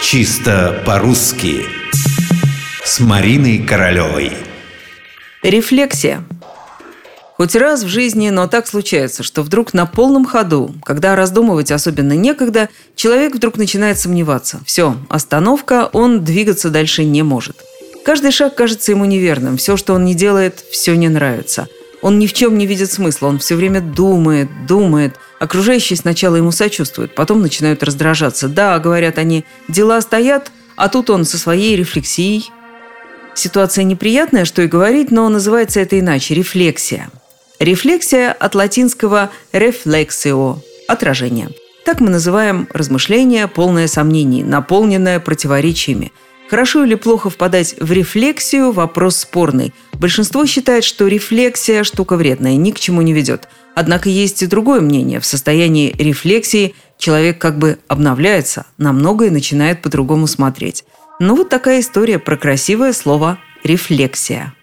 Чисто по-русски С Мариной Королевой Рефлексия. Хоть раз в жизни, но так случается, что вдруг на полном ходу, когда раздумывать особенно некогда, человек вдруг начинает сомневаться. Все, остановка, он двигаться дальше не может. Каждый шаг кажется ему неверным, все, что он не делает, все не нравится. Он ни в чем не видит смысла, он все время думает, думает. Окружающие сначала ему сочувствуют, потом начинают раздражаться. Да, говорят они, дела стоят, а тут он со своей рефлексией. Ситуация неприятная, что и говорить, но называется это иначе – рефлексия. Рефлексия от латинского «reflexio» – отражение. Так мы называем размышление, полное сомнений, наполненное противоречиями. Хорошо или плохо впадать в рефлексию – вопрос спорный. Большинство считает, что рефлексия – штука вредная, ни к чему не ведет. Однако есть и другое мнение. В состоянии рефлексии человек как бы обновляется, на многое начинает по-другому смотреть. Ну вот такая история про красивое слово «рефлексия».